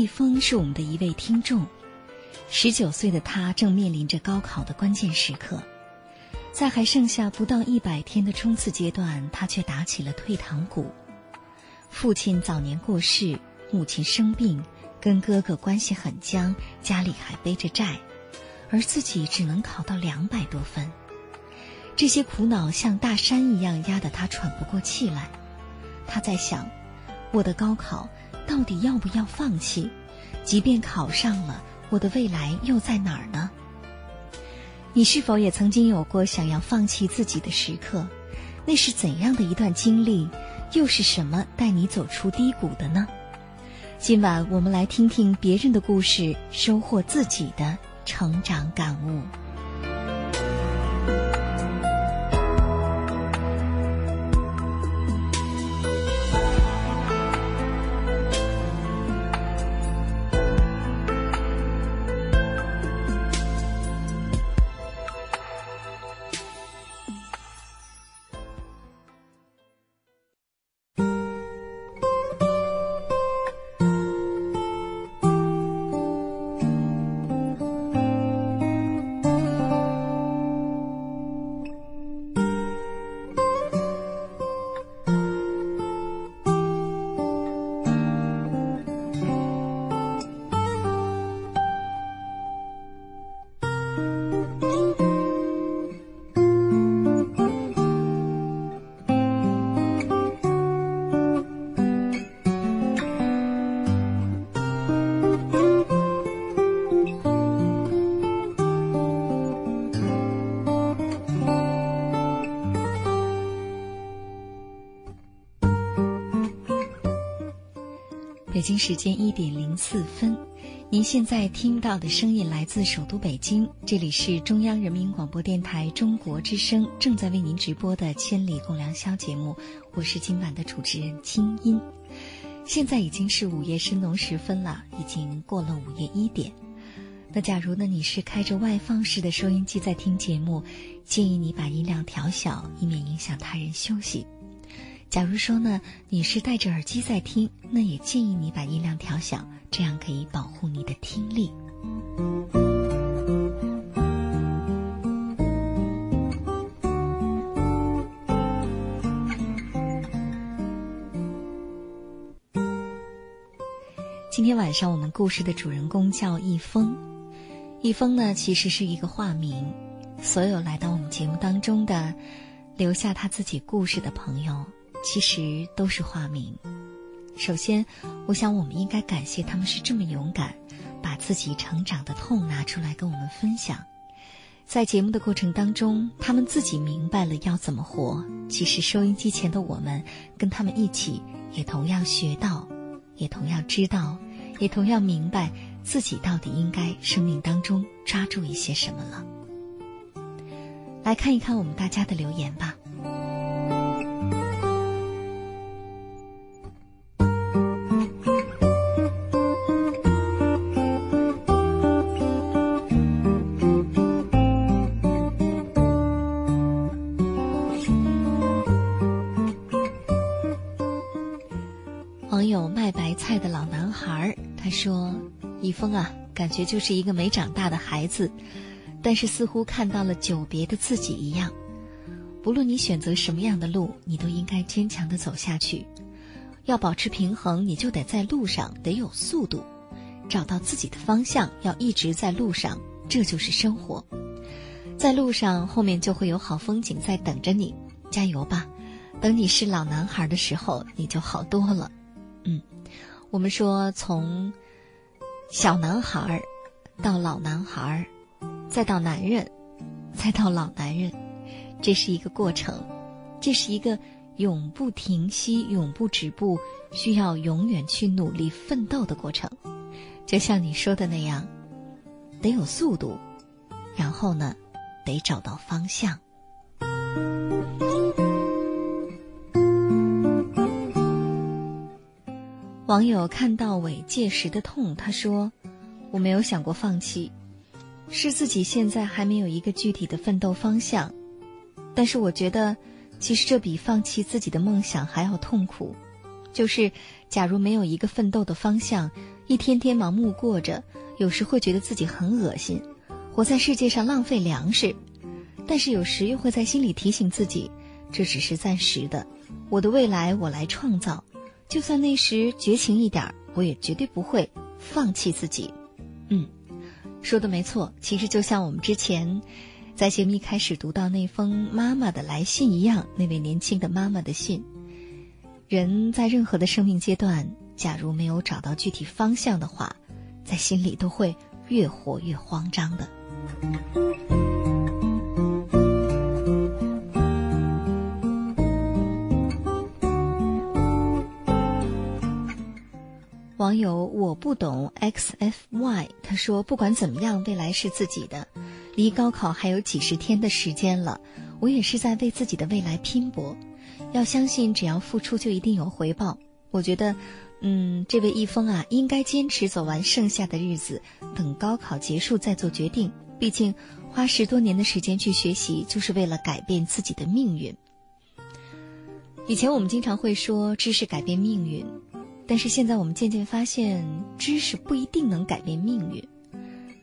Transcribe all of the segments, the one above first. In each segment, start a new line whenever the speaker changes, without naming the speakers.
易峰是我们的一位听众，十九岁的他正面临着高考的关键时刻，在还剩下不到一百天的冲刺阶段，他却打起了退堂鼓。父亲早年过世，母亲生病，跟哥哥关系很僵，家里还背着债，而自己只能考到两百多分，这些苦恼像大山一样压得他喘不过气来。他在想，我的高考。到底要不要放弃？即便考上了，我的未来又在哪儿呢？你是否也曾经有过想要放弃自己的时刻？那是怎样的一段经历？又是什么带你走出低谷的呢？今晚我们来听听别人的故事，收获自己的成长感悟。北京时间一点零四分，您现在听到的声音来自首都北京，这里是中央人民广播电台中国之声正在为您直播的《千里共良宵》节目，我是今晚的主持人清音。现在已经是午夜深浓时分了，已经过了午夜一点。那假如呢你是开着外放式的收音机在听节目，建议你把音量调小，以免影响他人休息。假如说呢，你是戴着耳机在听，那也建议你把音量调小，这样可以保护你的听力。今天晚上我们故事的主人公叫易峰，易峰呢其实是一个化名，所有来到我们节目当中的，留下他自己故事的朋友。其实都是化名。首先，我想我们应该感谢他们是这么勇敢，把自己成长的痛拿出来跟我们分享。在节目的过程当中，他们自己明白了要怎么活。其实，收音机前的我们跟他们一起，也同样学到，也同样知道，也同样明白自己到底应该生命当中抓住一些什么了。来看一看我们大家的留言吧。峰啊，感觉就是一个没长大的孩子，但是似乎看到了久别的自己一样。不论你选择什么样的路，你都应该坚强的走下去。要保持平衡，你就得在路上得有速度，找到自己的方向，要一直在路上，这就是生活。在路上，后面就会有好风景在等着你，加油吧！等你是老男孩的时候，你就好多了。嗯，我们说从。小男孩儿，到老男孩儿，再到男人，再到老男人，这是一个过程，这是一个永不停息、永不止步、需要永远去努力奋斗的过程。就像你说的那样，得有速度，然后呢，得找到方向。网友看到尾戒时的痛，他说：“我没有想过放弃，是自己现在还没有一个具体的奋斗方向。但是我觉得，其实这比放弃自己的梦想还要痛苦。就是假如没有一个奋斗的方向，一天天盲目过着，有时会觉得自己很恶心，活在世界上浪费粮食。但是有时又会在心里提醒自己，这只是暂时的，我的未来我来创造。”就算那时绝情一点我也绝对不会放弃自己。嗯，说的没错。其实就像我们之前在节目一开始读到那封妈妈的来信一样，那位年轻的妈妈的信。人在任何的生命阶段，假如没有找到具体方向的话，在心里都会越活越慌张的。网友我不懂 xfy，他说不管怎么样，未来是自己的，离高考还有几十天的时间了，我也是在为自己的未来拼搏，要相信只要付出就一定有回报。我觉得，嗯，这位易峰啊，应该坚持走完剩下的日子，等高考结束再做决定。毕竟花十多年的时间去学习，就是为了改变自己的命运。以前我们经常会说知识改变命运。但是现在我们渐渐发现，知识不一定能改变命运。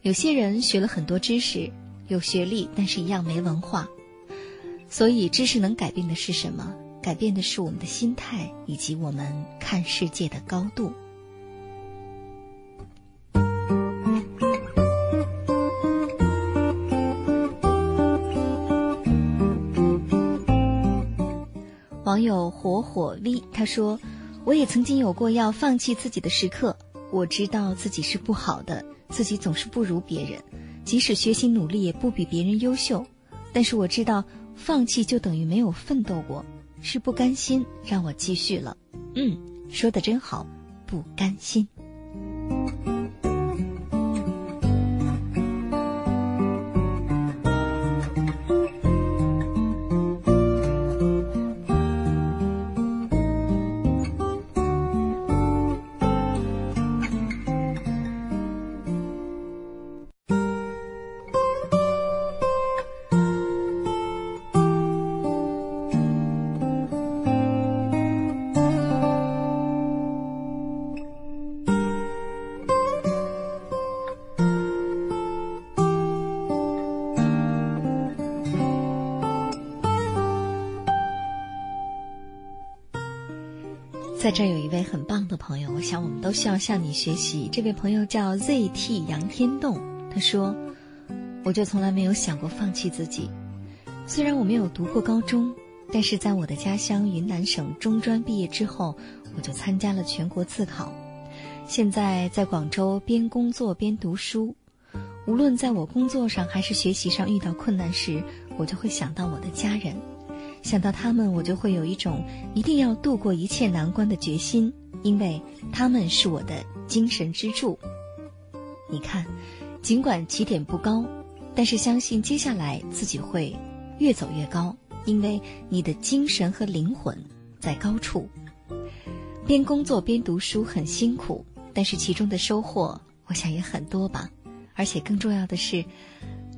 有些人学了很多知识，有学历，但是一样没文化。所以，知识能改变的是什么？改变的是我们的心态以及我们看世界的高度。网友火火 V 他说。我也曾经有过要放弃自己的时刻，我知道自己是不好的，自己总是不如别人，即使学习努力也不比别人优秀。但是我知道，放弃就等于没有奋斗过，是不甘心让我继续了。嗯，说的真好，不甘心。在这有一位很棒的朋友，我想我们都需要向你学习。这位朋友叫 ZT 杨天栋，他说：“我就从来没有想过放弃自己。虽然我没有读过高中，但是在我的家乡云南省中专毕业之后，我就参加了全国自考。现在在广州边工作边读书，无论在我工作上还是学习上遇到困难时，我就会想到我的家人。”想到他们，我就会有一种一定要度过一切难关的决心，因为他们是我的精神支柱。你看，尽管起点不高，但是相信接下来自己会越走越高，因为你的精神和灵魂在高处。边工作边读书很辛苦，但是其中的收获，我想也很多吧。而且更重要的是，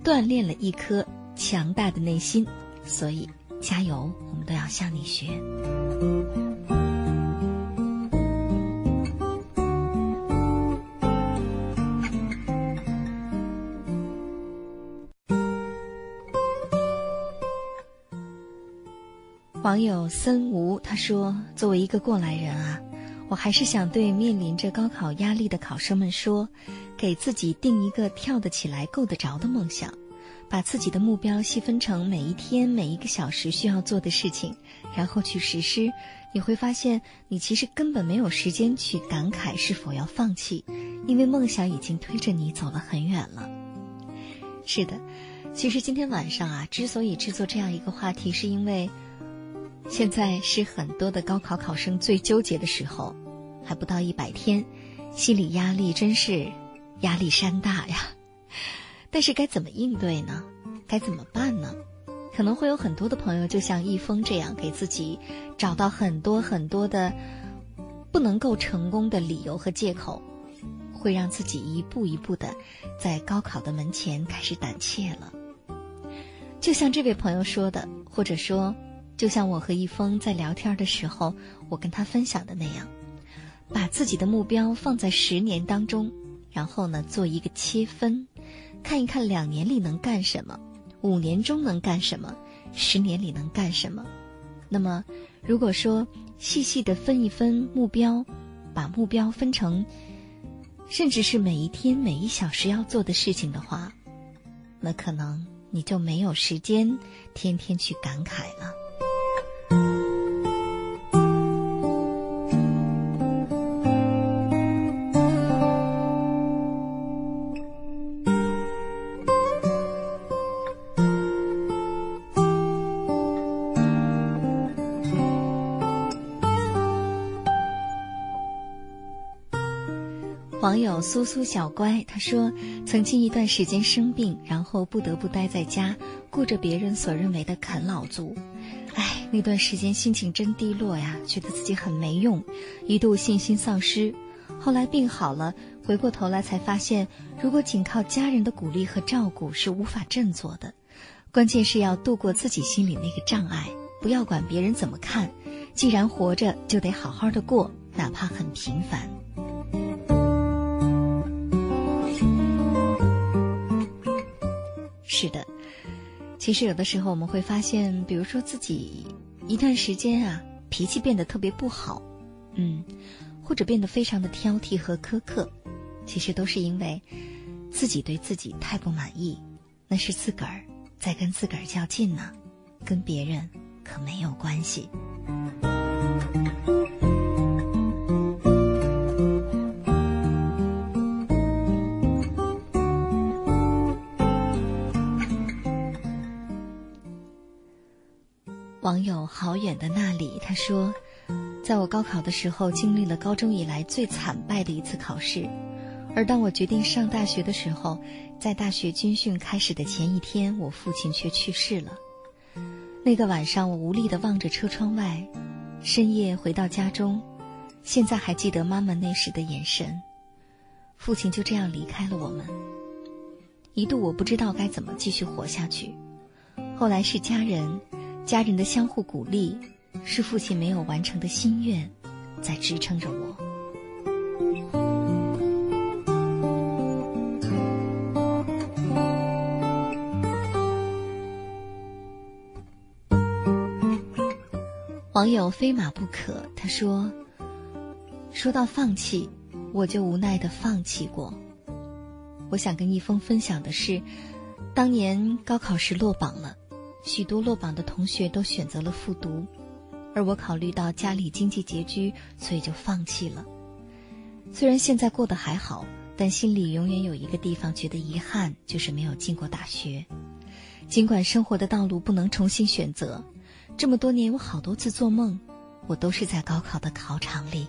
锻炼了一颗强大的内心，所以。加油，我们都要向你学。网友森吴他说：“作为一个过来人啊，我还是想对面临着高考压力的考生们说，给自己定一个跳得起来、够得着的梦想。”把自己的目标细分成每一天每一个小时需要做的事情，然后去实施，你会发现你其实根本没有时间去感慨是否要放弃，因为梦想已经推着你走了很远了。是的，其实今天晚上啊，之所以制作这样一个话题，是因为现在是很多的高考考生最纠结的时候，还不到一百天，心理压力真是压力山大呀。但是该怎么应对呢？该怎么办呢？可能会有很多的朋友，就像易峰这样，给自己找到很多很多的不能够成功的理由和借口，会让自己一步一步的在高考的门前开始胆怯了。就像这位朋友说的，或者说，就像我和易峰在聊天的时候，我跟他分享的那样，把自己的目标放在十年当中，然后呢，做一个切分。看一看两年里能干什么，五年中能干什么，十年里能干什么。那么，如果说细细的分一分目标，把目标分成，甚至是每一天每一小时要做的事情的话，那可能你就没有时间天天去感慨了。苏苏小乖他说，曾经一段时间生病，然后不得不待在家，过着别人所认为的啃老族。唉，那段时间心情真低落呀，觉得自己很没用，一度信心丧失。后来病好了，回过头来才发现，如果仅靠家人的鼓励和照顾是无法振作的，关键是要度过自己心里那个障碍，不要管别人怎么看。既然活着，就得好好的过，哪怕很平凡。是的，其实有的时候我们会发现，比如说自己一段时间啊，脾气变得特别不好，嗯，或者变得非常的挑剔和苛刻，其实都是因为自己对自己太不满意，那是自个儿在跟自个儿较劲呢，跟别人可没有关系。网友好远的那里，他说，在我高考的时候，经历了高中以来最惨败的一次考试，而当我决定上大学的时候，在大学军训开始的前一天，我父亲却去世了。那个晚上，我无力的望着车窗外，深夜回到家中，现在还记得妈妈那时的眼神。父亲就这样离开了我们，一度我不知道该怎么继续活下去，后来是家人。家人的相互鼓励，是父亲没有完成的心愿，在支撑着我。网友非马不可，他说：“说到放弃，我就无奈的放弃过。我想跟一峰分享的是，当年高考时落榜了。”许多落榜的同学都选择了复读，而我考虑到家里经济拮据，所以就放弃了。虽然现在过得还好，但心里永远有一个地方觉得遗憾，就是没有进过大学。尽管生活的道路不能重新选择，这么多年我好多次做梦，我都是在高考的考场里。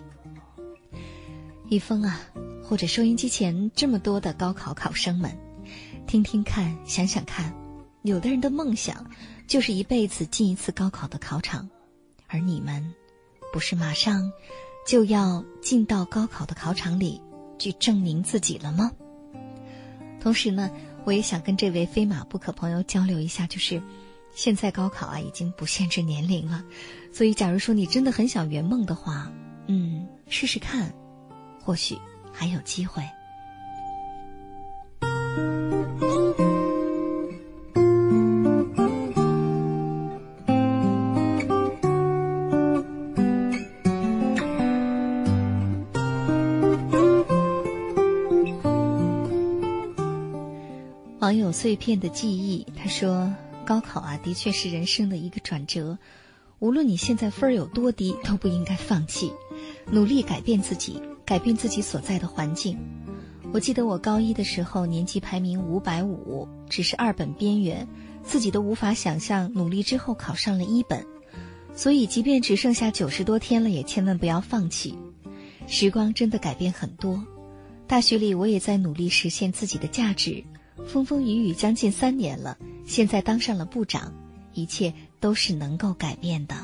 一峰啊，或者收音机前这么多的高考考生们，听听看，想想看。有的人的梦想就是一辈子进一次高考的考场，而你们，不是马上就要进到高考的考场里去证明自己了吗？同时呢，我也想跟这位非马不可朋友交流一下，就是现在高考啊已经不限制年龄了，所以假如说你真的很想圆梦的话，嗯，试试看，或许还有机会。网友碎片的记忆，他说：“高考啊，的确是人生的一个转折。无论你现在分儿有多低，都不应该放弃，努力改变自己，改变自己所在的环境。我记得我高一的时候，年级排名五百五，只是二本边缘，自己都无法想象，努力之后考上了一本。所以，即便只剩下九十多天了，也千万不要放弃。时光真的改变很多。大学里，我也在努力实现自己的价值。”风风雨雨将近三年了，现在当上了部长，一切都是能够改变的。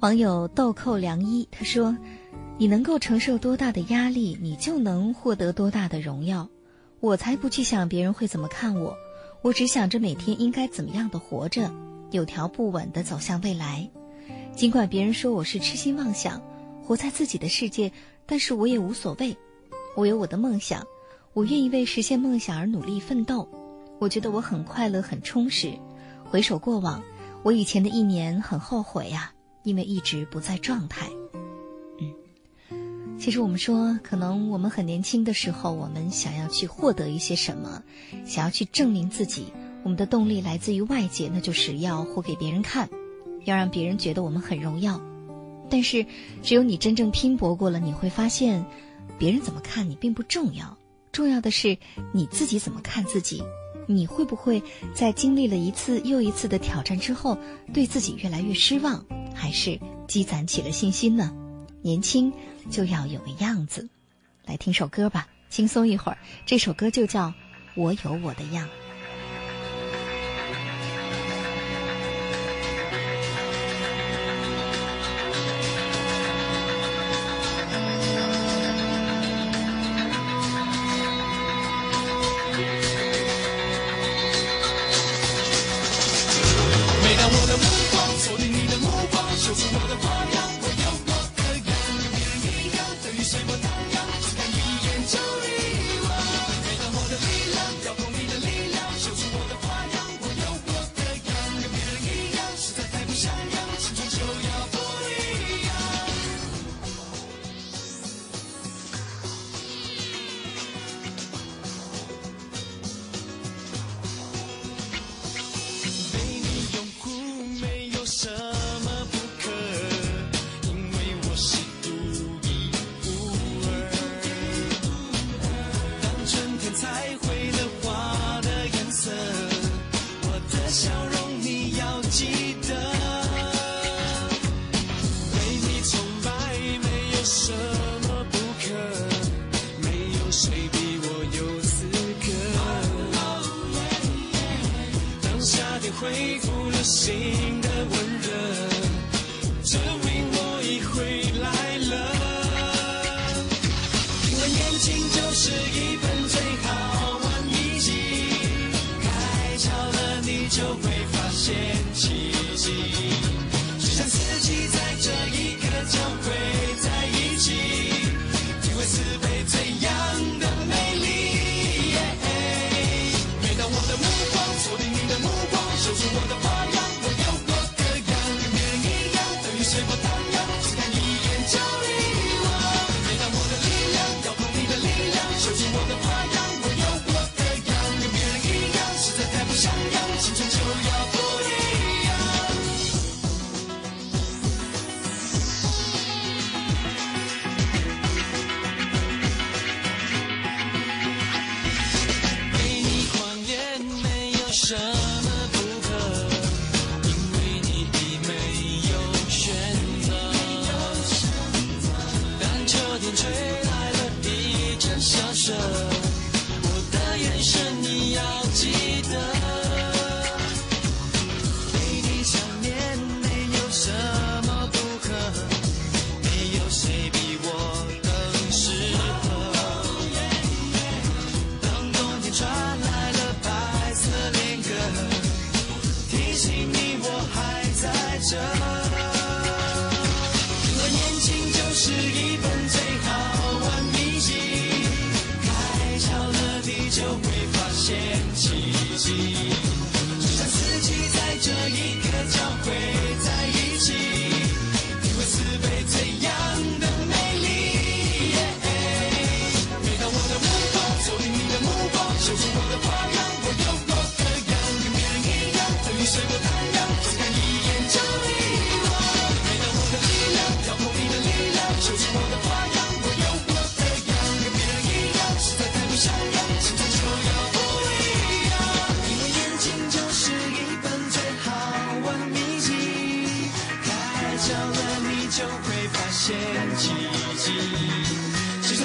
网友豆蔻良医他说：“你能够承受多大的压力，你就能获得多大的荣耀。我才不去想别人会怎么看我，我只想着每天应该怎么样的活着，有条不紊的走向未来。”尽管别人说我是痴心妄想，活在自己的世界，但是我也无所谓。我有我的梦想，我愿意为实现梦想而努力奋斗。我觉得我很快乐，很充实。回首过往，我以前的一年很后悔呀，因为一直不在状态。嗯，其实我们说，可能我们很年轻的时候，我们想要去获得一些什么，想要去证明自己，我们的动力来自于外界，那就是要活给别人看。要让别人觉得我们很荣耀，但是只有你真正拼搏过了，你会发现，别人怎么看你并不重要，重要的是你自己怎么看自己。你会不会在经历了一次又一次的挑战之后，对自己越来越失望，还是积攒起了信心呢？年轻就要有个样子。来听首歌吧，轻松一会儿。这首歌就叫《我有我的样》。
就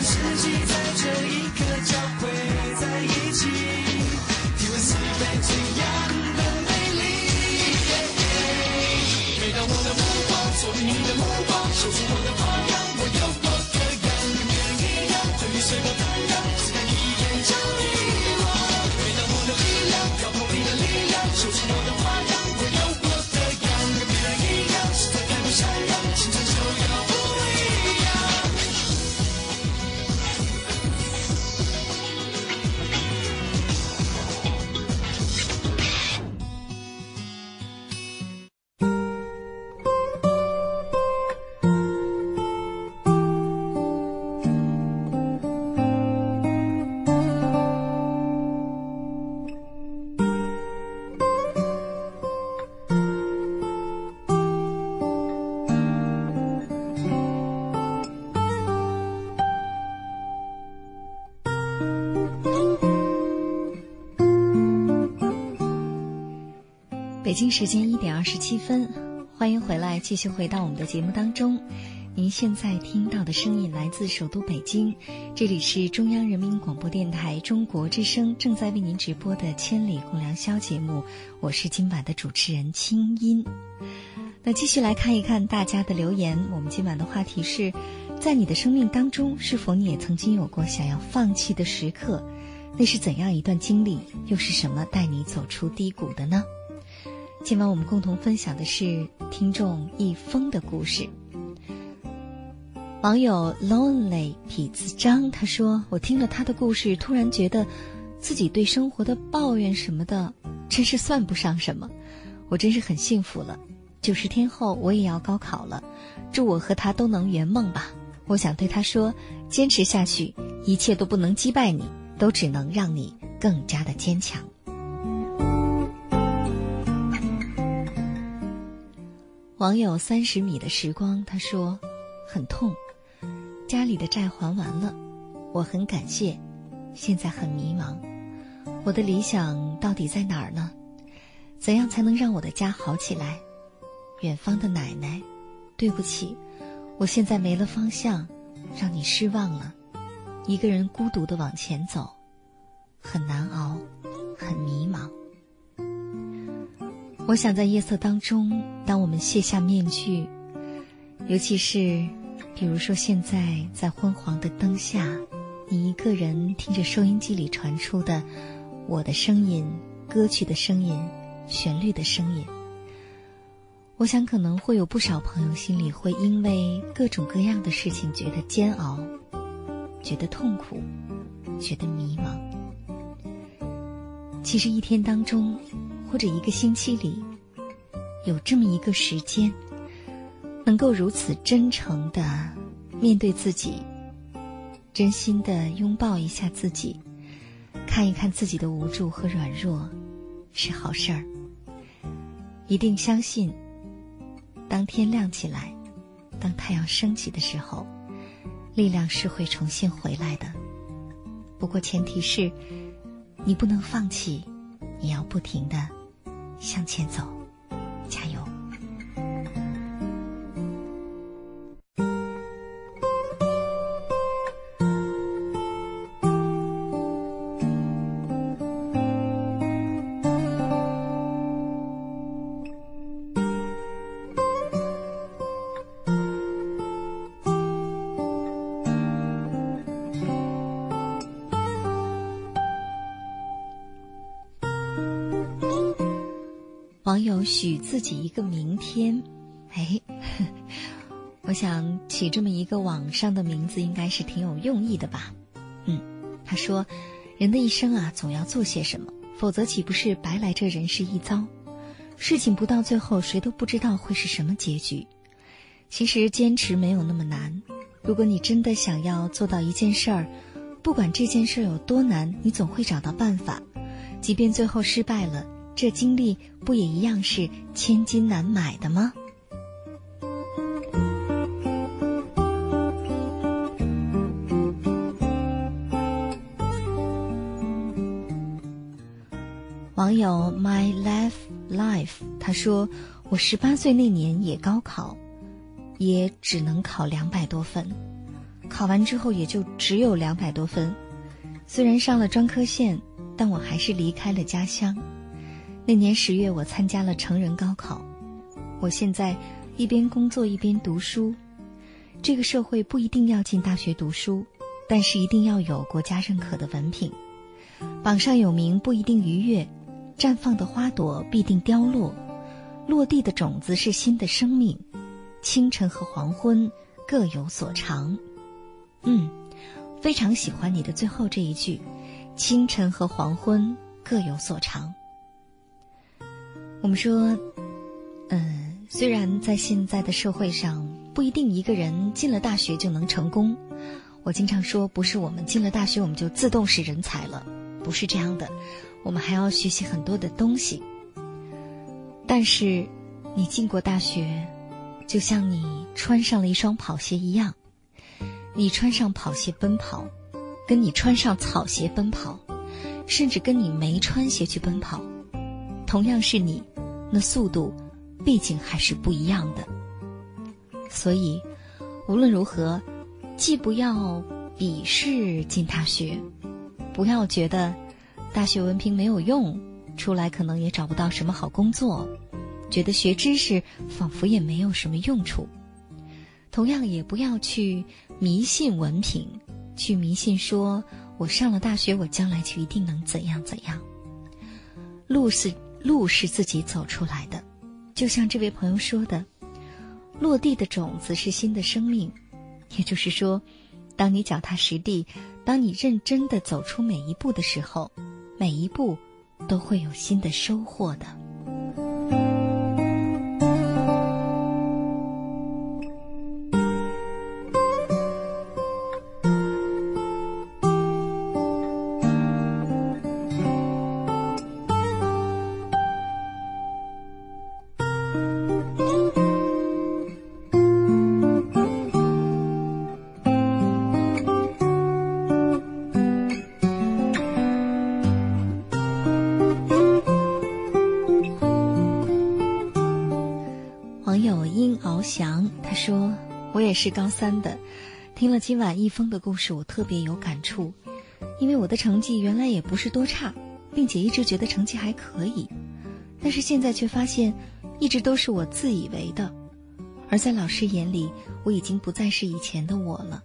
就像
北京时间一点二十七分，欢迎回来，继续回到我们的节目当中。您现在听到的声音来自首都北京，这里是中央人民广播电台中国之声正在为您直播的《千里共良宵》节目，我是今晚的主持人清音。那继续来看一看大家的留言，我们今晚的话题是：在你的生命当中，是否你也曾经有过想要放弃的时刻？那是怎样一段经历？又是什么带你走出低谷的呢？今晚我们共同分享的是听众一峰的故事。网友 lonely 痞子张他说：“我听了他的故事，突然觉得自己对生活的抱怨什么的，真是算不上什么。我真是很幸福了。九十天后我也要高考了，祝我和他都能圆梦吧。我想对他说：坚持下去，一切都不能击败你，都只能让你更加的坚强。”网友三十米的时光，他说：“很痛，家里的债还完了，我很感谢，现在很迷茫，我的理想到底在哪儿呢？怎样才能让我的家好起来？远方的奶奶，对不起，我现在没了方向，让你失望了，一个人孤独的往前走，很难熬，很迷茫。”我想在夜色当中，当我们卸下面具，尤其是，比如说现在在昏黄的灯下，你一个人听着收音机里传出的我的声音、歌曲的声音、旋律的声音，我想可能会有不少朋友心里会因为各种各样的事情觉得煎熬，觉得痛苦，觉得迷茫。其实一天当中。或者一个星期里，有这么一个时间，能够如此真诚的面对自己，真心的拥抱一下自己，看一看自己的无助和软弱，是好事儿。一定相信，当天亮起来，当太阳升起的时候，力量是会重新回来的。不过前提是，你不能放弃，你要不停的。向前走，自己一个明天，哎，我想起这么一个网上的名字，应该是挺有用意的吧？嗯，他说，人的一生啊，总要做些什么，否则岂不是白来这人世一遭？事情不到最后，谁都不知道会是什么结局。其实坚持没有那么难，如果你真的想要做到一件事儿，不管这件事有多难，你总会找到办法，即便最后失败了。这经历不也一样是千金难买的吗？网友 My Life Life 他说：“我十八岁那年也高考，也只能考两百多分，考完之后也就只有两百多分。虽然上了专科线，但我还是离开了家乡。那年十月，我参加了成人高考。我现在一边工作一边读书。这个社会不一定要进大学读书，但是一定要有国家认可的文凭。榜上有名不一定愉悦，绽放的花朵必定凋落。落地的种子是新的生命，清晨和黄昏各有所长。嗯，非常喜欢你的最后这一句：“清晨和黄昏各有所长。”我们说，嗯，虽然在现在的社会上，不一定一个人进了大学就能成功。我经常说，不是我们进了大学我们就自动是人才了，不是这样的，我们还要学习很多的东西。但是，你进过大学，就像你穿上了一双跑鞋一样。你穿上跑鞋奔跑，跟你穿上草鞋奔跑，甚至跟你没穿鞋去奔跑，同样是你，那速度，毕竟还是不一样的。所以，无论如何，既不要鄙视进大学，不要觉得大学文凭没有用。出来可能也找不到什么好工作，觉得学知识仿佛也没有什么用处。同样，也不要去迷信文凭，去迷信说我上了大学，我将来就一定能怎样怎样。路是路是自己走出来的，就像这位朋友说的，落地的种子是新的生命。也就是说，当你脚踏实地，当你认真的走出每一步的时候，每一步。都会有新的收获的。是高三的，听了今晚一峰的故事，我特别有感触，因为我的成绩原来也不是多差，并且一直觉得成绩还可以，但是现在却发现，一直都是我自以为的，而在老师眼里，我已经不再是以前的我了，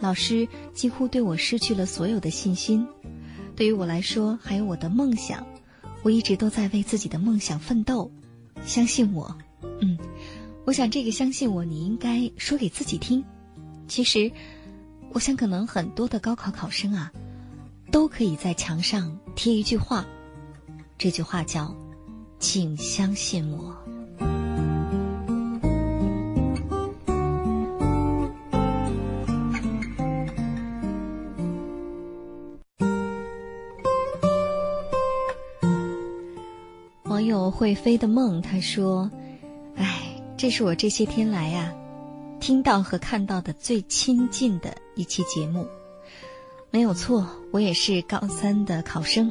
老师几乎对我失去了所有的信心，对于我来说，还有我的梦想，我一直都在为自己的梦想奋斗，相信我，嗯。我想，这个相信我，你应该说给自己听。其实，我想，可能很多的高考考生啊，都可以在墙上贴一句话，这句话叫“请相信我”。网友会飞的梦他说。这是我这些天来呀，听到和看到的最亲近的一期节目，没有错，我也是高三的考生。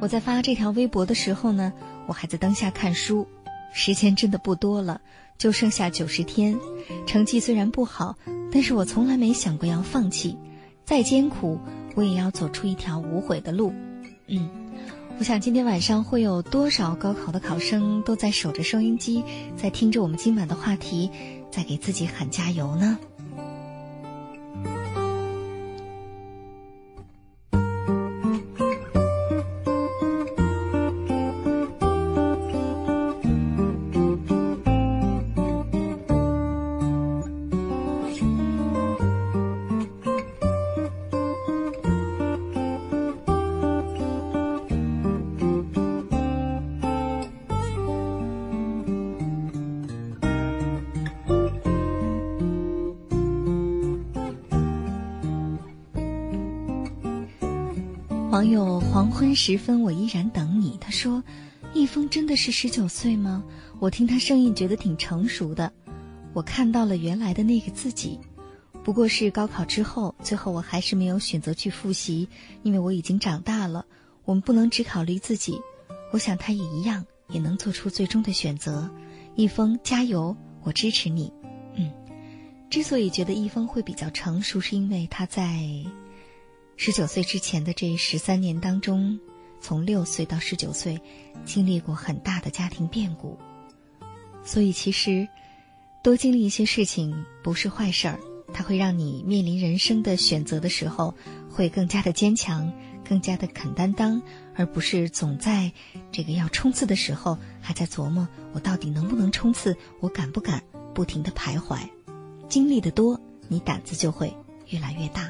我在发这条微博的时候呢，我还在灯下看书，时间真的不多了，就剩下九十天。成绩虽然不好，但是我从来没想过要放弃，再艰苦，我也要走出一条无悔的路。嗯。我想今天晚上会有多少高考的考生都在守着收音机，在听着我们今晚的话题，在给自己喊加油呢？昏时分，我依然等你。他说：“易峰真的是十九岁吗？我听他声音觉得挺成熟的。我看到了原来的那个自己，不过是高考之后，最后我还是没有选择去复习，因为我已经长大了。我们不能只考虑自己，我想他也一样，也能做出最终的选择。易峰加油，我支持你。嗯，之所以觉得易峰会比较成熟，是因为他在十九岁之前的这十三年当中，从六岁到十九岁，经历过很大的家庭变故，所以其实多经历一些事情不是坏事儿，它会让你面临人生的选择的时候会更加的坚强，更加的肯担当，而不是总在这个要冲刺的时候还在琢磨我到底能不能冲刺，我敢不敢，不停的徘徊。经历的多，你胆子就会越来越大。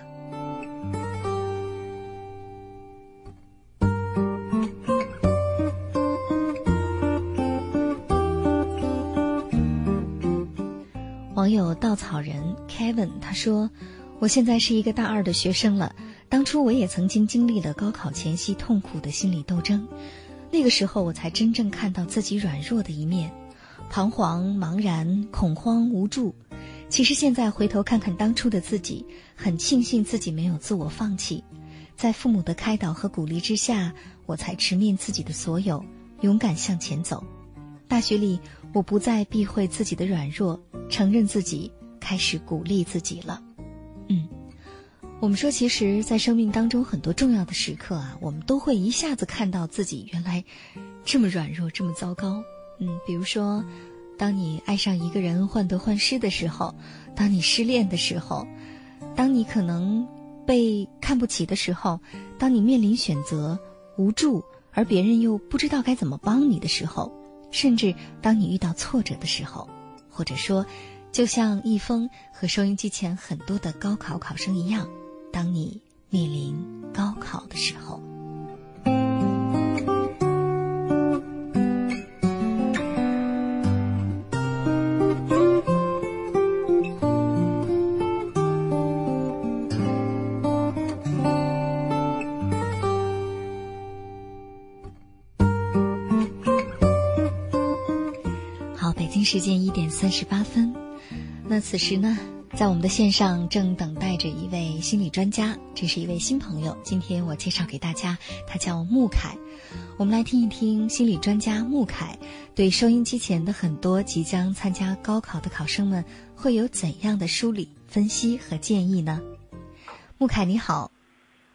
稻草人 Kevin 他说：“我现在是一个大二的学生了。当初我也曾经经历了高考前夕痛苦的心理斗争，那个时候我才真正看到自己软弱的一面，彷徨、茫然、恐慌、无助。其实现在回头看看当初的自己，很庆幸自己没有自我放弃，在父母的开导和鼓励之下，我才直面自己的所有，勇敢向前走。大学里，我不再避讳自己的软弱，承认自己，开始鼓励自己了。嗯，我们说，其实，在生命当中很多重要的时刻啊，我们都会一下子看到自己原来这么软弱，这么糟糕。嗯，比如说，当你爱上一个人患得患失的时候，当你失恋的时候，当你可能被看不起的时候，当你面临选择无助，而别人又不知道该怎么帮你的时候。甚至当你遇到挫折的时候，或者说，就像易峰和收音机前很多的高考考生一样，当你面临高考的时候。时间一点三十八分。那此时呢，在我们的线上正等待着一位心理专家，这是一位新朋友。今天我介绍给大家，他叫穆凯。我们来听一听心理专家穆凯对收音机前的很多即将参加高考的考生们会有怎样的梳理、分析和建议呢？穆凯，你好。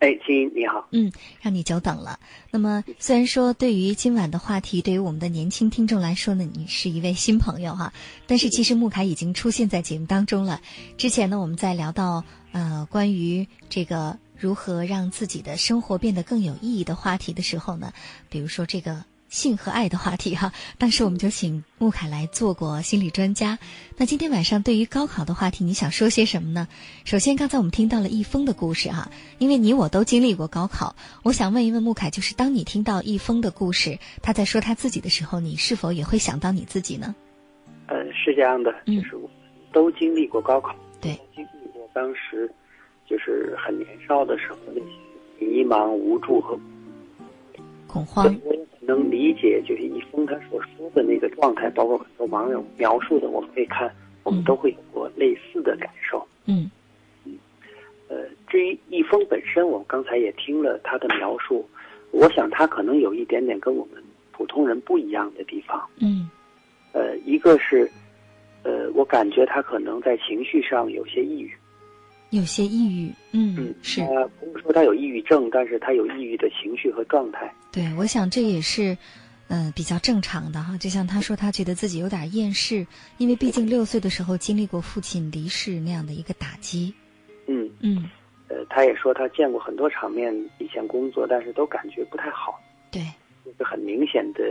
哎，亲，你好。
嗯，让你久等了。那么，虽然说对于今晚的话题，对于我们的年轻听众来说呢，你是一位新朋友哈，但是其实穆凯已经出现在节目当中了。之前呢，我们在聊到呃关于这个如何让自己的生活变得更有意义的话题的时候呢，比如说这个性和爱的话题哈，当时我们就请穆凯来做过心理专家。那今天晚上对于高考的话题，你想说些什么呢？首先，刚才我们听到了易峰的故事哈，因为你我都经历过高考，我想问一问穆凯，就是当你听到易峰的故事，他在说他自己的时候，你是否也会想到你自己呢？
呃，是这样的，
嗯
就是我们都经历过高考，
对，
经历过当时就是很年少的时候那些迷茫、无助和
恐慌，
能理解，就是易峰他所说的那个状态，包括很多网友描述的，我们可以看，我们都会有过类似的感受。
嗯
呃，至于易峰本身，我刚才也听了他的描述，我想他可能有一点点跟我们普通人不一样的地方。
嗯
呃，一个是，呃，我感觉他可能在情绪上有些抑郁。
有些抑郁，嗯，是
他不是说他有抑郁症，但是他有抑郁的情绪和状态。
对，我想这也是，呃，比较正常的哈。就像他说，他觉得自己有点厌世，因为毕竟六岁的时候经历过父亲离世那样的一个打击。
嗯，
嗯，
呃，他也说他见过很多场面，以前工作，但是都感觉不太好，
对，
就是很明显的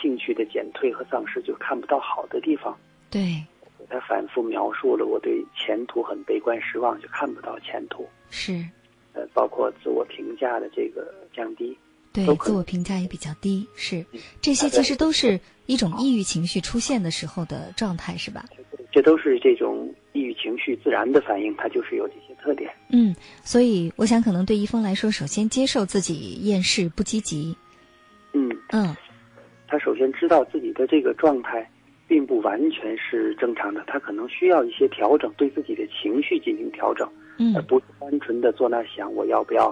兴趣的减退和丧失，就看不到好的地方。
对，
他反复描述了我对前途很悲观失望，就看不到前途。
是，
呃，包括自我评价的这个降低。
对自我评价也比较低，是
嗯，
这些其实都是一种抑郁情绪出现的时候的状态，是吧？
这都是这种抑郁情绪自然的反应，它就是有这些特点。
嗯，所以我想，可能对一峰来说，首先接受自己厌世不积极，
嗯，
嗯，
他首先知道自己的这个状态并不完全是正常的，他可能需要一些调整，对自己的情绪进行调整，而
嗯，
不是单纯的坐那儿想我要不要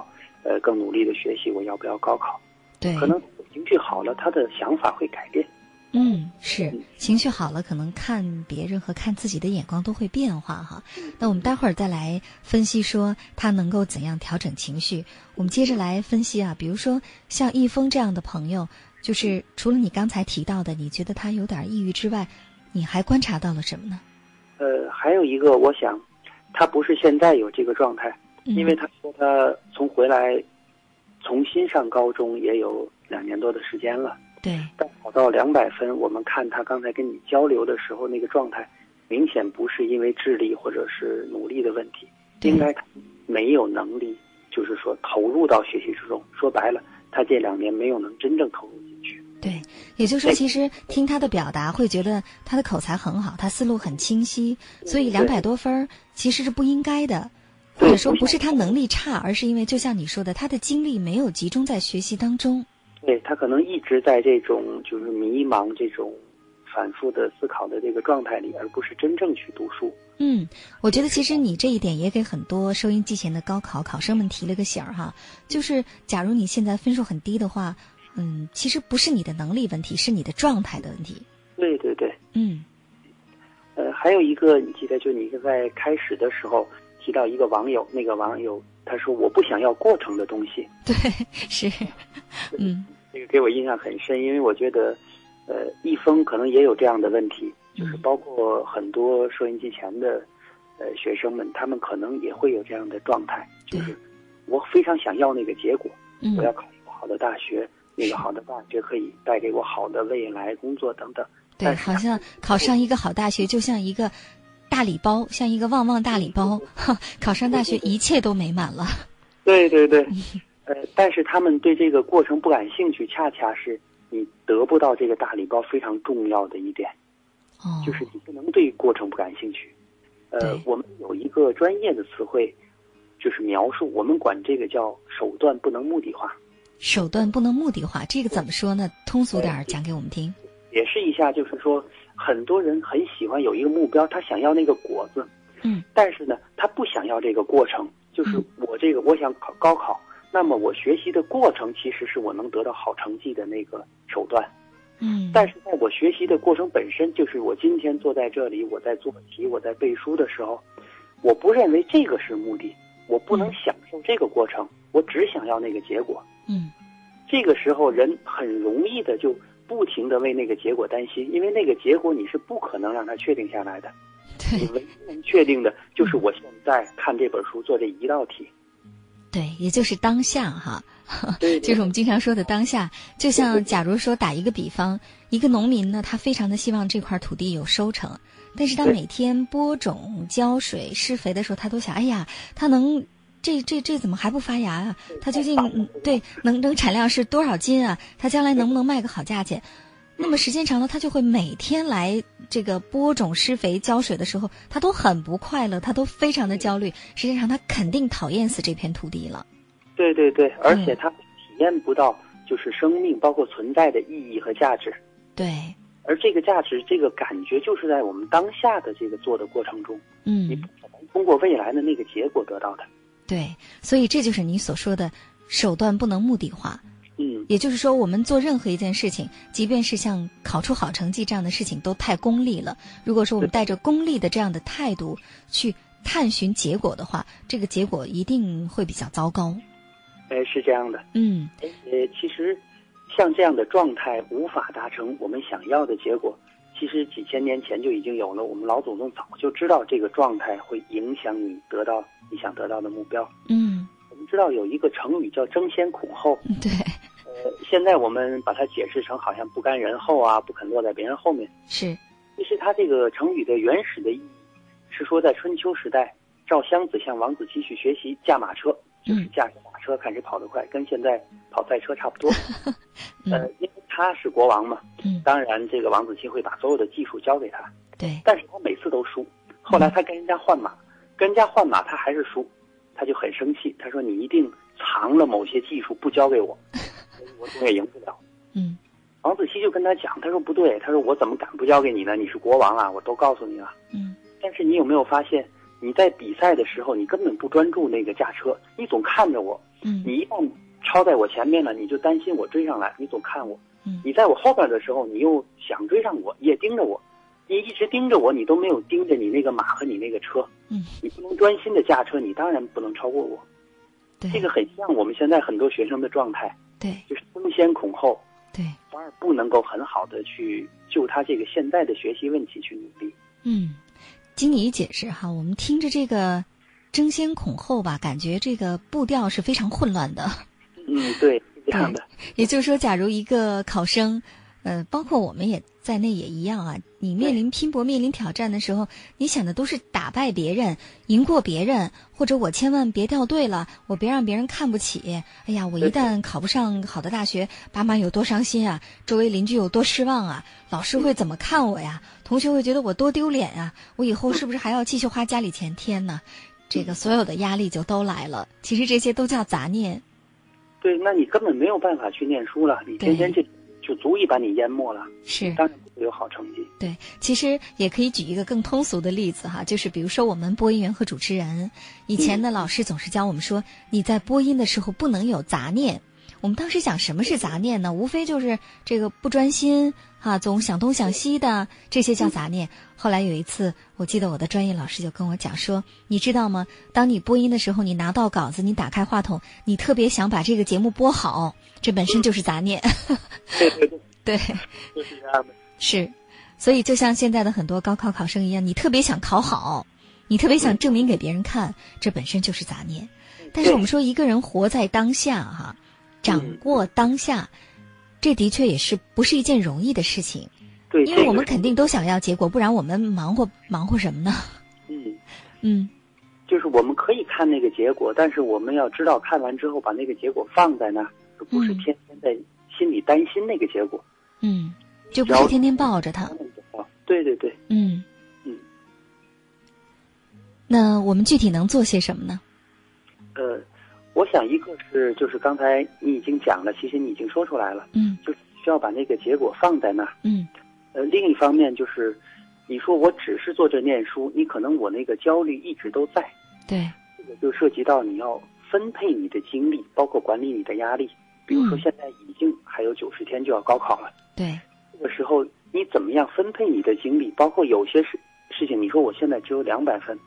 呃更努力的学习，我要不要高考。
对，
可能情绪好了，他的想法会改变。
嗯，是情绪好了，可能看别人和看自己的眼光都会变化哈。那我们待会儿再来分析说他能够怎样调整情绪。我们接着来分析啊，比如说像易峰这样的朋友，就是除了你刚才提到的，你觉得他有点抑郁之外，你还观察到了什么呢？
呃，还有一个，我想他不是现在有这个状态，
嗯
因为他说他从回来重新上高中也有两年多的时间了。
对，
但考到两百分，我们看他刚才跟你交流的时候那个状态，明显不是因为智力或者是努力的问题，
对
应该没有能力，就是说投入到学习之中。说白了，他这两年没有能真正投入。
对，也就是说，其实听他的表达，会觉得他的口才很好，他思路很清晰，所以两百多分儿其实是不应该的，或者说不是他能力差，而是因为就像你说的，他的精力没有集中在学习当中。
对他可能一直在这种就是迷茫、这种反复的思考的这个状态里，而不是真正去读书。
嗯，我觉得其实你这一点也给很多收音机前的高考考生们提了个醒儿哈，就是假如你现在分数很低的话，嗯，其实不是你的能力问题，是你的状态的问题。
对对对，
嗯。
呃，还有一个，你记得就你在开始的时候提到一个网友，那个网友他说我不想要过程的东西，
对，是，嗯。
这个给我印象很深，因为我觉得，呃，易峰可能也有这样的问题，就是
嗯
包括很多收音机前的，呃，学生们，他们可能也会有这样的状态，就是我非常想要那个结果，
嗯。
我要考一个好的大学，那个好的大学可以带给我好的未来工作等等。
对，好像考上一个好大学就像一个大礼包，像一个旺旺大礼包，哈，考上大学一切都美满了。
对对对，呃，但是他们对这个过程不感兴趣，恰恰是你得不到这个大礼包非常重要的一点，
哦，
就是你不能对过程不感兴趣。呃，我们有一个专业的词汇，就是描述，我们管这个叫手段不能目的化。
手段不能目的化，这个怎么说呢？通俗点儿讲给我们听。
解释一下，就是说，很多人很喜欢有一个目标，他想要那个果子，
嗯，
但是呢，他不想要这个过程。就是
嗯
我这个，我想考高考，那么我学习的过程其实是我能得到好成绩的那个手段。
嗯，
但是在我学习的过程本身，就是我今天坐在这里，我在做题，我在背书的时候，我不认为这个是目的，我不能
嗯
享受这个过程，我只想要那个结果。
嗯
这个时候，人很容易的就不停的为那个结果担心，因为那个结果你是不可能让它确定下来的。你
对
唯一能确定的就是我现在看这本书做这一道题。
对，也就是当下哈，
对，
就是我们经常说的当下。就像假如说打一个比方，一个农民呢，他非常的希望这块土地有收成，但是他每天播种、浇水、施肥的时候，他都想，哎呀，他能。这这这怎么还不发芽啊？他究竟嗯对能能产量是多少斤啊？他将来能不能卖个好价钱？那么时间长了，他就会每天来这个播种、施肥、浇水的时候，他都很不快乐，他都非常的焦虑。时间长，他肯定讨厌死这片土地了。
对对对，而
嗯
且他体验不到就是生命包括存在的意义和价值。
对，
而这个价值，这个感觉，就是在我们当下的这个做的过程中，嗯你
嗯
不，可能通过未来的那个结果得到的。
对，所以这就是你所说的手段不能目的化。
嗯，
也就是说，我们做任何一件事情，即便是像考出好成绩这样的事情，都太功利了。如果说我们带着功利的这样的态度去探寻结果的话，这个结果一定会比较糟糕。
哎，是这样的。
嗯
呃，其实像这样的状态无法达成我们想要的结果，其实几千年前就已经有了。我们老祖宗早就知道这个状态会影响你得到你想得到的目标。
嗯，
我们知道有一个成语叫争先恐后，
对，
呃，现在我们把它解释成好像不甘人后啊，不肯落在别人后面。
是，
其实它这个成语的原始的意义是说，在春秋时代，赵襄子向王子期去学习驾马车，就是
嗯
驾车看谁跑得快，跟现在跑赛车差不多。呃
嗯，
因为他是国王嘛，
嗯，
当然这个王子期会把所有的技术交给他，
对，
但是他每次都输。后来他跟人家换马，跟人家换马他还是输，他就很生气，他说你一定藏了某些技术不交给我，我总也赢不了。
嗯
王子期就跟他讲，他说不对，他说我怎么敢不交给你呢？你是国王啊，我都告诉你了。
嗯
但是你有没有发现，你在比赛的时候，你根本不专注那个驾车，你总看着我，
嗯。
你一旦超在我前面了，你就担心我追上来，你总看我。
嗯。
你在我后边的时候，你又想追上我，也盯着我，你一直盯着我，你都没有盯着你那个马和你那个车，
嗯，
你不能专心的驾车，你当然不能超过我。
对，
这个很像我们现在很多学生的状态，
对。
就是争先恐后，
对，
反而不能够很好的去就他这个现在的学习问题去努力。
嗯，经你一解释哈，我们听着这个争先恐后吧，感觉这个步调是非常混乱的。
嗯，对，是这样的。
也就是说，假如一个考生，呃，包括我们也在内也一样啊，你面临拼搏、面临挑战的时候，你想的都是打败别人、赢过别人，或者我千万别掉队了，我别让别人看不起。哎呀，我一旦考不上好的大学，爸妈有多伤心啊，周围邻居有多失望啊，老师会怎么看我呀？同学会觉得我多丢脸啊？我以后是不是还要继续花家里钱？天呐，这个所有的压力就都来了。其实这些都叫杂念。
对，那你根本没有办法去念书了，你天天这就足以把你淹没了，
是
当然不会有好成绩。
对，其实也可以举一个更通俗的例子哈，就是比如说我们播音员和主持人，以前的老师总是教我们说，你在播音的时候不能有杂念。我们当时想什么是杂念呢？无非就是这个不专心啊、总想东想西的，这些叫杂念。后来有一次，我记得我的专业老师就跟我讲说，你知道吗？当你播音的时候，你拿到稿子，你打开话筒，你特别想把这个节目播好，这本身就是杂念。
对对对，
对。
就是这样的。
是，所以就像现在的很多高考考生一样，你特别想考好，你特别想证明给别人看，这本身就是杂念。但是我们说一个人活在当下哈，掌握当下，这的确也是不是一件容易的事情，
对，
因为我们肯定都想要结果，不然我们忙活忙活什么呢？
嗯，
嗯，
就是我们可以看那个结果，但是我们要知道，看完之后把那个结果放在那儿，而不是
嗯
天天在心里担心那个结果。
嗯，就不是天天抱着它。
啊，对对对，
嗯
嗯。
那我们具体能做些什么呢？
呃，我想一个是就是刚才你已经讲了，其实你已经说出来了，
嗯
就是需要把那个结果放在那儿。
嗯
呃，另一方面就是，你说我只是坐着念书，你可能我那个焦虑一直都在，
对，
这个就涉及到你要分配你的精力，包括管理你的压力。比如说
嗯
现在已经还有九十天就要高考了，
对，
这个时候你怎么样分配你的精力？包括有些事事情，你说我现在只有两百分，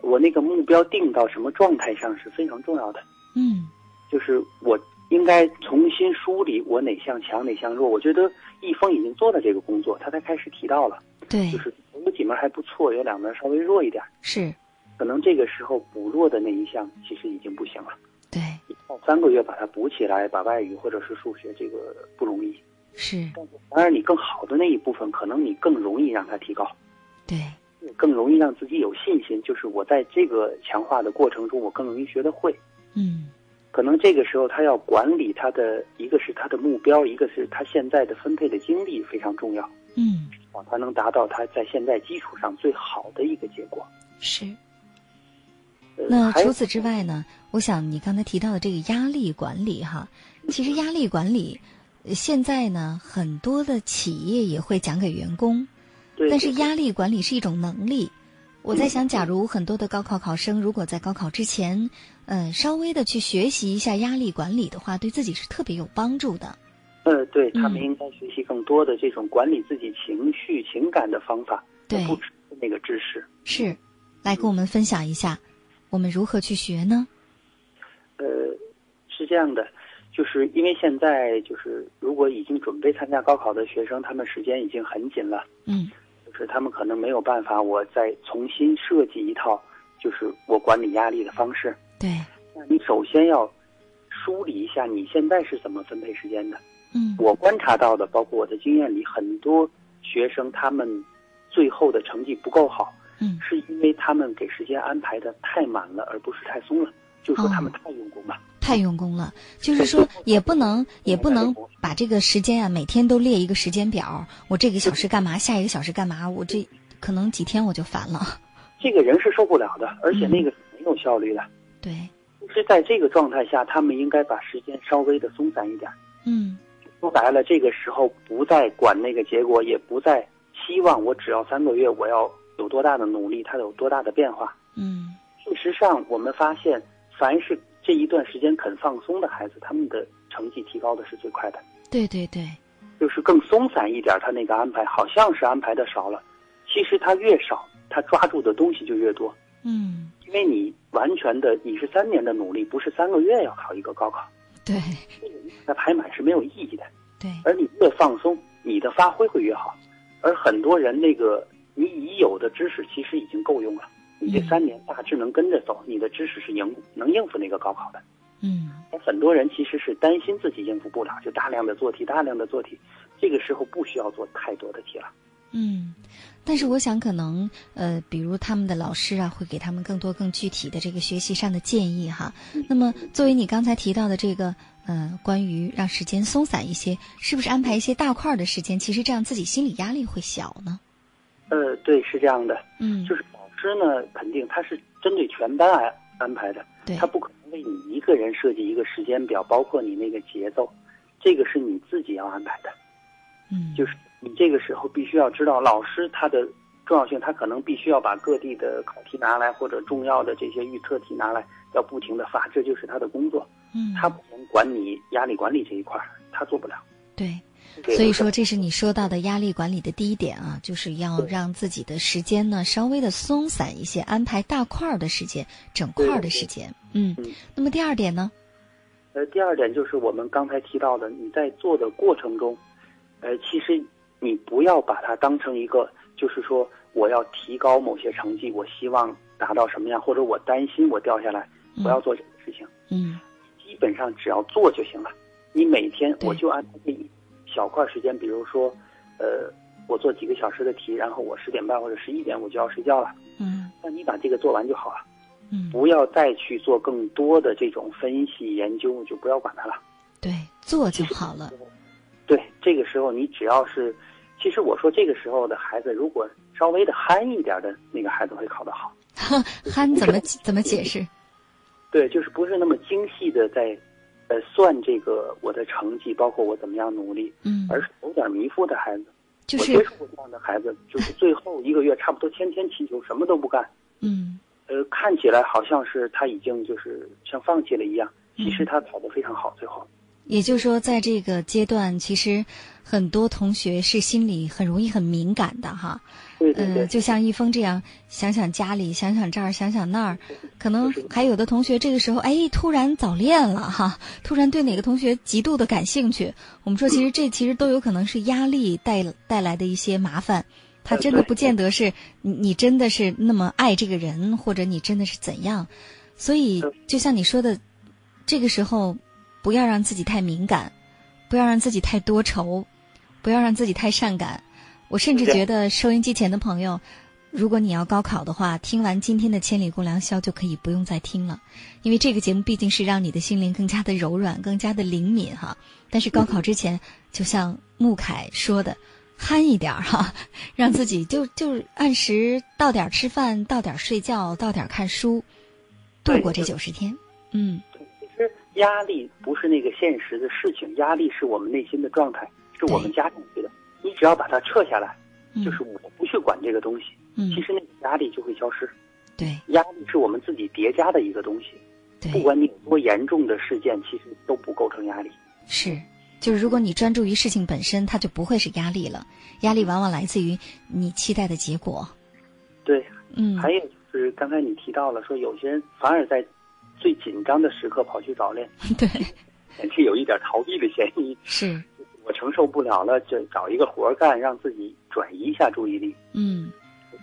我那个目标定到什么状态上是非常重要的。
嗯
就是我应该重新梳理我哪项强哪项弱。我觉得易峰已经做了这个工作，他才开始提到了，
对
就，是有几门还不错，有两门稍微弱一点，
是，
可能这个时候补弱的那一项其实已经不行了。
对，
靠三个月把它补起来，把外语或者是数学这个不容易。
是，
当然，你更好的那一部分，可能你更容易让它提高，
对，
更容易让自己有信心。就是我在这个强化的过程中，我更容易学得会。
嗯
可能这个时候他要管理他的，一个是他的目标，一个是他现在的分配的精力非常重要
嗯，
啊，他能达到他在现在基础上最好的一个结果。
是。那除此之外呢？我想你刚才提到的这个压力管理哈，其实压力管理，呃现在呢很多的企业也会讲给员工，但是压力管理是一种能力。我在想，假如很多的高考考生如果在高考之前，呃，稍微的去学习一下压力管理的话，对自己是特别有帮助的。
呃，对他们
嗯
应该学习更多的这种管理自己情绪、情感的方法，
对
而不止那个知识。
是，来跟我们分享一下，我们如何去学呢？
呃，是这样的，就是因为现在就是如果已经准备参加高考的学生，他们时间已经很紧了。
嗯
就是他们可能没有办法，我再重新设计一套，就是我管理压力的方式。
对，
那你首先要梳理一下你现在是怎么分配时间的。
嗯
我观察到的，包括我的经验里，很多学生他们最后的成绩不够好，
嗯
是因为他们给时间安排的太满了，而不是太松了。就说他们
哦
太用功了。
太用功了，就是说也不能也不能把这个时间啊每天都列一个时间表，我这个小时干嘛，下一个小时干嘛，我这可能几天我就烦了。
这个人是受不了的，而且
嗯
那个是没有效率的。
对，
是在这个状态下，他们应该把时间稍微的松散一点。
嗯
说白了，这个时候不再管那个结果，也不再希望我只要三个月我要有多大的努力，它有多大的变化。
嗯
事实上，我们发现，凡是这一段时间肯放松的孩子，他们的成绩提高的是最快的。
对对对，
就是更松散一点，他那个安排好像是安排的少了，其实他越少，他抓住的东西就越多。
嗯，
因为你完全的你是三年的努力，不是三个月要考一个高考，
对
那排满是没有意义的。
对，
而你越放松，你的发挥会越好。而很多人那个你已有的知识其实已经够用了，你这
嗯
三年大致能跟着走，你的知识是应能应付那个高考的。
嗯
而很多人其实是担心自己应付不了，就大量的做题，大量的做题，这个时候不需要做太多的题了。
嗯。但是我想，可能呃，比如他们的老师啊，会给他们更多、更具体的这个学习上的建议哈。那么，作为你刚才提到的这个呃，关于让时间松散一些，是不是安排一些大块儿的时间？其实这样自己心理压力会小呢？
呃，对，是这样的，
嗯，
就是老师呢，肯定他是针对全班安安排的，
对
他不可能为你一个人设计一个时间表，包括你那个节奏，这个是你自己要安排的。
嗯，
就是你这个时候必须要知道老师他的重要性，他可能必须要把各地的考题拿来，或者重要的这些预测题拿来，要不停的发，这就是他的工作。
嗯，
他不能管你压力管理这一块儿，他做不了。
对。
对
所以说，这是你说到的压力管理的第一点啊，就是要让自己的时间呢稍微的松散一些，安排大块儿的时间、整块儿的时间。嗯
嗯，
那么第二点呢？
呃，第二点就是我们刚才提到的，你在做的过程中，呃，其实你不要把它当成一个，就是说我要提高某些成绩，我希望达到什么样，或者我担心我掉下来，不要做这个事情。
嗯
基本上只要做就行了。你每天我就按这一小块时间，比如说，呃，我做几个小时的题，然后我十点半或者十一点我就要睡觉了，
嗯
那你把这个做完就好了，
嗯，
不要再去做更多的这种分析研究，就不要管它了。
对，做就好了。
对，这个时候你只要是，其实我说这个时候的孩子，如果稍微的憨一点的那个孩子会考得好。
憨怎么怎么解释？
对，就是不是那么精细的在，呃，算这个我的成绩，包括我怎么样努力，
嗯，
而是有点迷糊的孩子。
就是
我接触过这样的孩子，就是最后一个月差不多天天祈求，什么都不干。
嗯
呃，看起来好像是他已经就是像放弃了一样，其实他考得非常好，最后。
也就是说，在这个阶段，其实很多同学是心里很容易很敏感的哈。嗯、
对对对，
就像一峰这样，想想家里，想想这儿，想想那儿，可能还有的同学这个时候，哎，突然早恋了哈，突然对哪个同学极度的感兴趣。我们说，其实这其实都有可能是压力带带来的一些麻烦。他真的不见得是你，你真的是那么爱这个人，或者你真的是怎样。所以，就像你说的，这个时候不要让自己太敏感，不要让自己太多愁，不要让自己太善感。我甚至觉得收音机前的朋友，如果你要高考的话，听完今天的《千里共良宵》就可以不用再听了，因为这个节目毕竟是让你的心灵更加的柔软、更加的灵敏哈。但是高考之前，就像穆凯说的，憨一点儿哈，让自己就就按时到点儿吃饭，到点儿睡觉，到点儿看书，度过这九十天。嗯
压力不是那个现实的事情，压力是我们内心的状态，是我们
对
加进去的。你只要把它撤下来，
嗯，
就是我不去管这个东西，
嗯
其，实那个压力就会消失。
对
压力是我们自己叠加的一个东西，不管你有多严重的事件，其实都不构成压力。
是。就是如果你专注于事情本身，它就不会是压力了。压力往往来自于你期待的结果。
对，
嗯，
还有就是刚才你提到了，说有些人反而在最紧张的时刻跑去早恋，
对，
这有一点逃避的嫌疑。
是，
我承受不了了，就找一个活儿干，让自己转移一下注意力。
嗯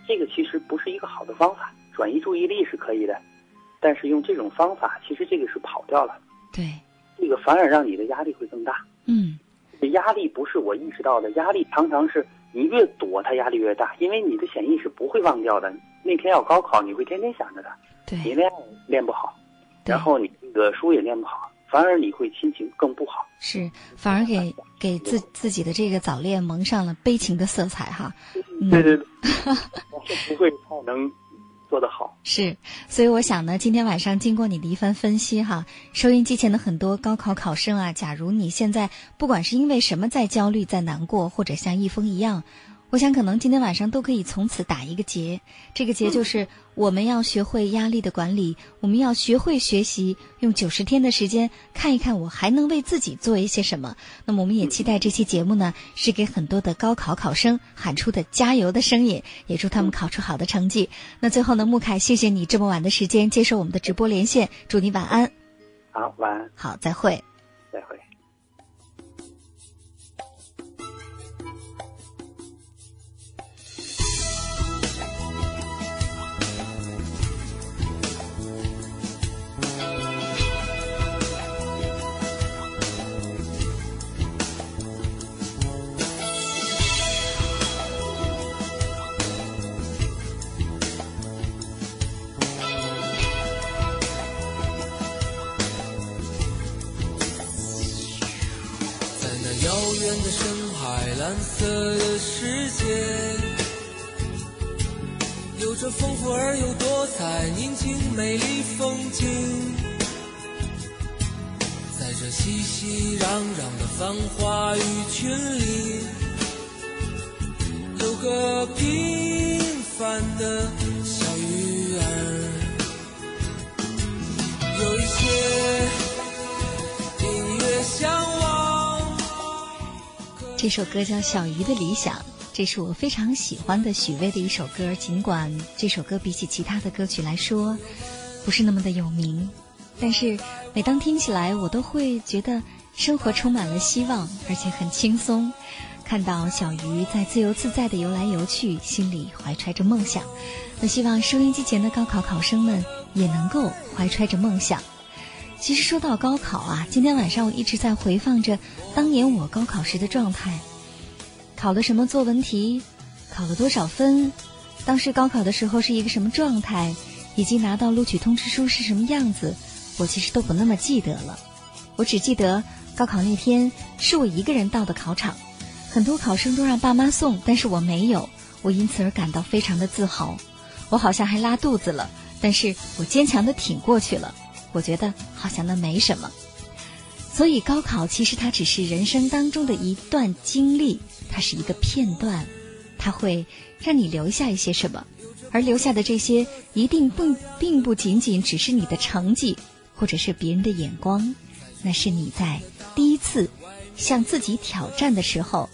这个其实不是一个好的方法，转移注意力是可以的，但是用这种方法，其实这个是跑掉了，
对，
这个反而让你的压力会更大。
嗯
这压力不是我意识到的，压力常常是你越躲，它压力越大，因为你的潜意识不会忘掉的。那天要高考，你会天天想着它，你
对，
练练不好，
对
然后你那个书也念不好，反而你会心情更不好。
是，反而给给自自己的这个早恋蒙上了悲情的色彩哈。嗯
对对对，不会太能做得好。
是，所以我想呢，今天晚上经过你的一番分析哈，收音机前的很多高考考生啊，假如你现在不管是因为什么在焦虑、在难过，或者像易峰一样，我想，可能今天晚上都可以从此打一个结。这个结就是我们要学会压力的管理，我们要学会学习，用九十天的时间看一看我还能为自己做一些什么。那么，我们也期待这期节目呢，是给很多的高考考生喊出的加油的声音，也祝他们考出好的成绩。那最后呢，穆凯，谢谢你这么晚的时间接受我们的直播连线，祝你晚安。
好，晚安，
好，再会。
再会。
遥远的深海，蓝色的世界，有着丰富而又多彩、宁静美丽风景。在这熙熙攘攘的繁华鱼群里，有个平凡的小鱼儿，有一些
这首歌叫《小鱼的理想》，这是我非常喜欢的许巍的一首歌。尽管这首歌比起其他的歌曲来说，不是那么的有名，但是每当听起来，我都会觉得生活充满了希望，而且很轻松。看到小鱼在自由自在的游来游去，心里怀揣着梦想。那希望收音机前的高考考生们也能够怀揣着梦想。其实说到高考啊，今天晚上我一直在回放着当年我高考时的状态，考了什么作文题，考了多少分，当时高考的时候是一个什么状态，以及拿到录取通知书是什么样子，我其实都不那么记得了。我只记得高考那天是我一个人到的考场，很多考生都让爸妈送，但是我没有，我因此而感到非常的自豪。我好像还拉肚子了，但是我坚强的挺过去了。我觉得好像那没什么。所以高考其实它只是人生当中的一段经历，它是一个片段，它会让你留下一些什么，而留下的这些一定不并不仅仅只是你的成绩，或者是别人的眼光，那是你在第一次向自己挑战的时候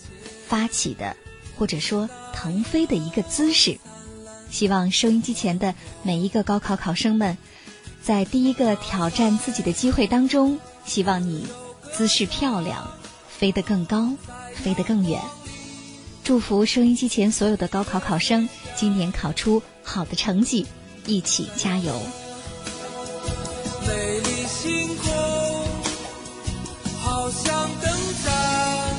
发起的，或者说腾飞的一个姿势。希望收音机前的每一个高考考生们。在第一个挑战自己的机会当中，希望你姿势漂亮，飞得更高，飞得更远。祝福收音机前所有的高考考生今年考出好的成绩，一起加油！
美丽星空，好像灯盏，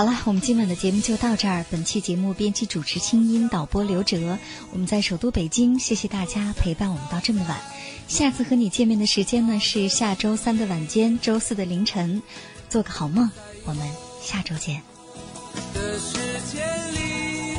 好了，我们今晚的节目就到这儿。本期节目编辑、主持清音，导播刘哲。我们在首都北京，谢谢大家陪伴我们到这么晚。下次和你见面的时间呢是下周三的晚间，周四的凌晨。做个好梦，我们下周见。
的世界里，